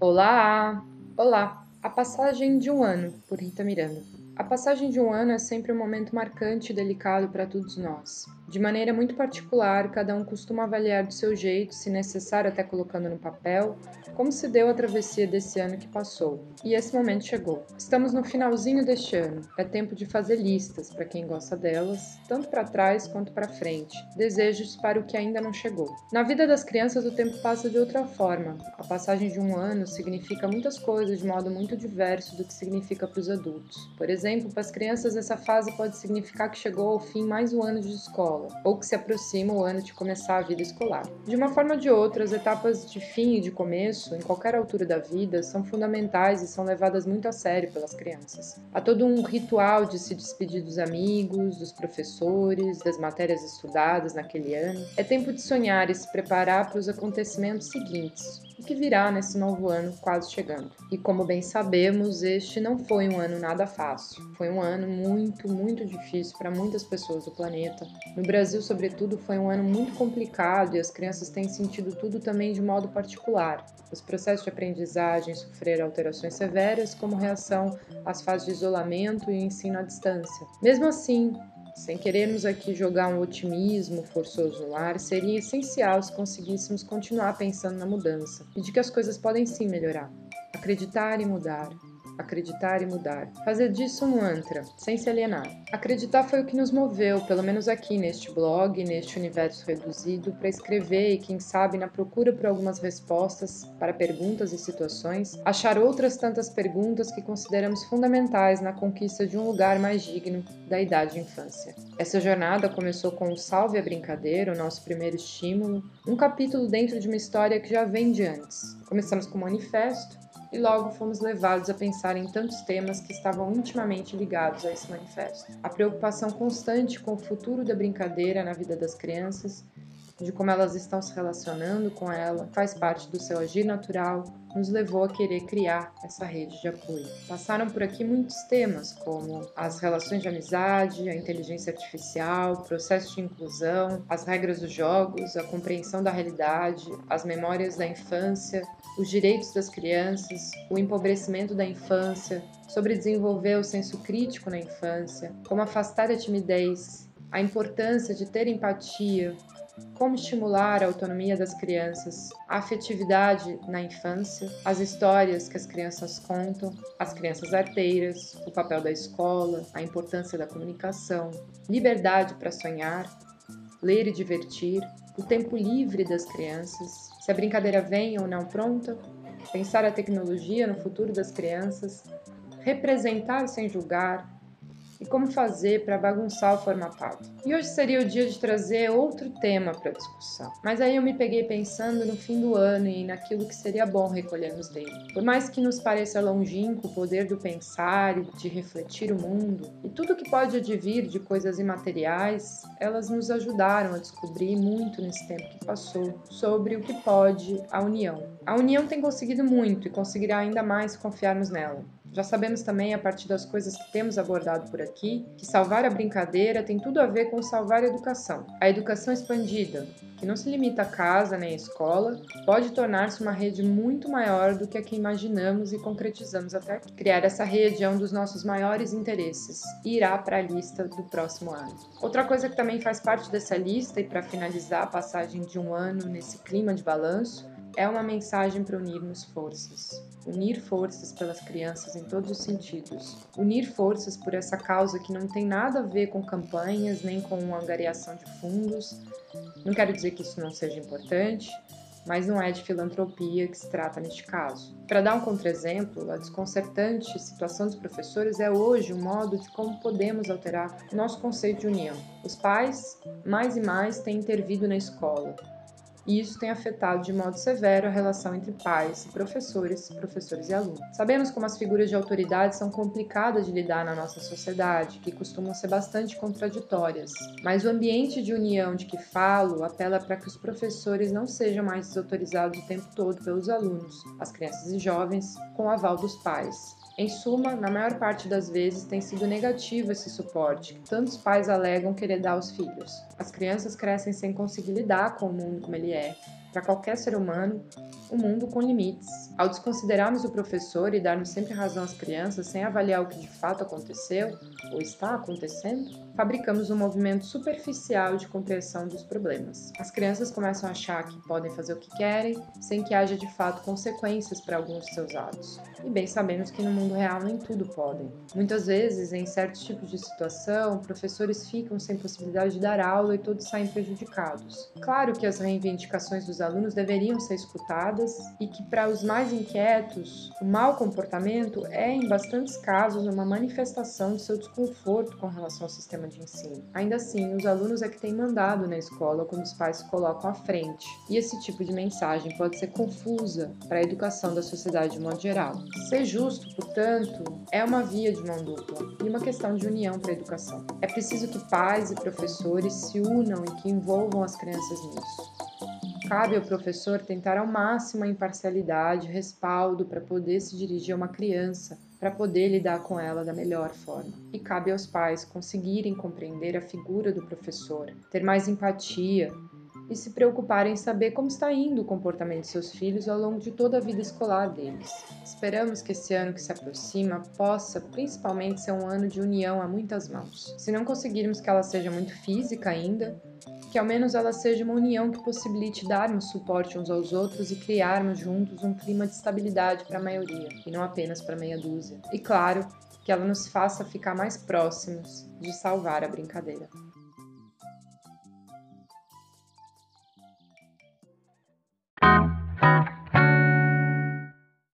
Olá! Olá! A passagem de um ano, por Rita Miranda. A passagem de um ano é sempre um momento marcante e delicado para todos nós. De maneira muito particular, cada um costuma avaliar do seu jeito, se necessário até colocando no papel, como se deu a travessia desse ano que passou. E esse momento chegou. Estamos no finalzinho deste ano. É tempo de fazer listas para quem gosta delas, tanto para trás quanto para frente. Desejos para o que ainda não chegou. Na vida das crianças o tempo passa de outra forma. A passagem de um ano significa muitas coisas de modo muito diverso do que significa para os adultos. Por exemplo, para as crianças essa fase pode significar que chegou ao fim mais um ano de escola escola, ou que se aproxima o ano de começar a vida escolar. De uma forma ou de outra, as etapas de fim e de começo, em qualquer altura da vida, são fundamentais e são levadas muito a sério pelas crianças. Há todo um ritual de se despedir dos amigos, dos professores, das matérias estudadas naquele ano. É tempo de sonhar e se preparar para os acontecimentos seguintes, o que virá nesse novo ano quase chegando. E como bem sabemos, este não foi um ano nada fácil. Foi um ano muito, muito difícil para muitas pessoas do planeta. No Brasil, sobretudo, foi um ano muito complicado e as crianças têm sentido tudo também de modo particular. Os processos de aprendizagem sofreram alterações severas como reação às fases de isolamento e ensino à distância. Mesmo assim, sem querermos aqui jogar um otimismo forçoso no ar, seria essencial se conseguíssemos continuar pensando na mudança e de que as coisas podem sim melhorar. Acreditar e mudar, acreditar e mudar. Fazer disso um mantra, sem se alienar. Acreditar foi o que nos moveu, pelo menos aqui neste blog, neste universo reduzido, para escrever e, quem sabe, na procura por algumas respostas para perguntas e situações, achar outras tantas perguntas que consideramos fundamentais na conquista de um lugar mais digno da idade de infância. Essa jornada começou com o Salve a Brincadeira, o nosso primeiro estímulo, um capítulo dentro de uma história que já vem de antes. Começamos com o manifesto, e logo fomos levados a pensar em tantos temas que estavam intimamente ligados a esse manifesto. A preocupação constante com o futuro da brincadeira na vida das crianças, de como elas estão se relacionando com ela, faz parte do seu agir natural, nos levou a querer criar essa rede de apoio. Passaram por aqui muitos temas, como as relações de amizade, a inteligência artificial, o processo de inclusão, as regras dos jogos, a compreensão da realidade, as memórias da infância, os direitos das crianças, o empobrecimento da infância, sobre desenvolver o senso crítico na infância, como afastar a timidez, a importância de ter empatia, como estimular a autonomia das crianças, a afetividade na infância, as histórias que as crianças contam, as crianças arteiras, o papel da escola, a importância da comunicação, liberdade para sonhar, ler e divertir, o tempo livre das crianças, se a brincadeira vem ou não pronta, pensar a tecnologia no futuro das crianças, representar sem julgar, e como fazer para bagunçar o formatado. E hoje seria o dia de trazer outro tema para discussão. Mas aí eu me peguei pensando no fim do ano e naquilo que seria bom recolhermos dele. Por mais que nos pareça longínquo o poder do pensar e de refletir o mundo, e tudo que pode advir de coisas imateriais, elas nos ajudaram a descobrir muito nesse tempo que passou sobre o que pode a união. A união tem conseguido muito e conseguirá ainda mais se confiarmos nela. Já sabemos também, a partir das coisas que temos abordado por aqui, que salvar a brincadeira tem tudo a ver com salvar a educação. A educação expandida, que não se limita à casa nem à escola, pode tornar-se uma rede muito maior do que a que imaginamos e concretizamos até aqui. Criar essa rede é um dos nossos maiores interesses e irá para a lista do próximo ano. Outra coisa que também faz parte dessa lista, e para finalizar a passagem de um ano nesse clima de balanço, é uma mensagem para unirmos forças. Unir forças pelas crianças em todos os sentidos. Unir forças por essa causa que não tem nada a ver com campanhas nem com angariação de fundos. Não quero dizer que isso não seja importante, mas não é de filantropia que se trata neste caso. Para dar um contra-exemplo, a desconcertante situação dos professores é hoje um modo de como podemos alterar nosso conceito de união. Os pais, mais e mais, têm intervido na escola, e isso tem afetado de modo severo a relação entre pais, professores, professores e alunos. Sabemos como as figuras de autoridade são complicadas de lidar na nossa sociedade, que costumam ser bastante contraditórias, mas o ambiente de união de que falo apela para que os professores não sejam mais desautorizados o tempo todo pelos alunos, as crianças e jovens, com o aval dos pais. Em suma, na maior parte das vezes tem sido negativo esse suporte que tantos pais alegam querer dar aos filhos. As crianças crescem sem conseguir lidar com o mundo como ele é, para qualquer ser humano, um mundo com limites. Ao desconsiderarmos o professor e darmos sempre razão às crianças sem avaliar o que de fato aconteceu ou está acontecendo, fabricamos um movimento superficial de compreensão dos problemas. As crianças começam a achar que podem fazer o que querem, sem que haja de fato consequências para alguns de seus atos. E bem sabemos que no mundo real nem tudo podem. Muitas vezes, em certos tipos de situação, professores ficam sem possibilidade de dar aula e todos saem prejudicados. Claro que as reivindicações dos alunos deveriam ser escutadas e que para os mais inquietos, o mau comportamento é em bastantes casos uma manifestação de seu desconforto com relação ao sistema de ensino. Ainda assim, os alunos é que têm mandado na escola quando os pais se colocam à frente, e esse tipo de mensagem pode ser confusa para a educação da sociedade de modo geral. Ser justo, portanto, é uma via de mão dupla e uma questão de união para a educação. É preciso que pais e professores se unam e que envolvam as crianças nisso. Cabe ao professor tentar ao máximo a imparcialidade, respaldo para poder se dirigir a uma criança, para poder lidar com ela da melhor forma. E cabe aos pais conseguirem compreender a figura do professor, ter mais empatia e se preocuparem em saber como está indo o comportamento de seus filhos ao longo de toda a vida escolar deles. Esperamos que esse ano que se aproxima possa principalmente ser um ano de união a muitas mãos. Se não conseguirmos que ela seja muito física ainda, que ao menos ela seja uma união que possibilite darmos suporte uns aos outros e criarmos juntos um clima de estabilidade para a maioria, e não apenas para meia dúzia. E claro, que ela nos faça ficar mais próximos de salvar a brincadeira.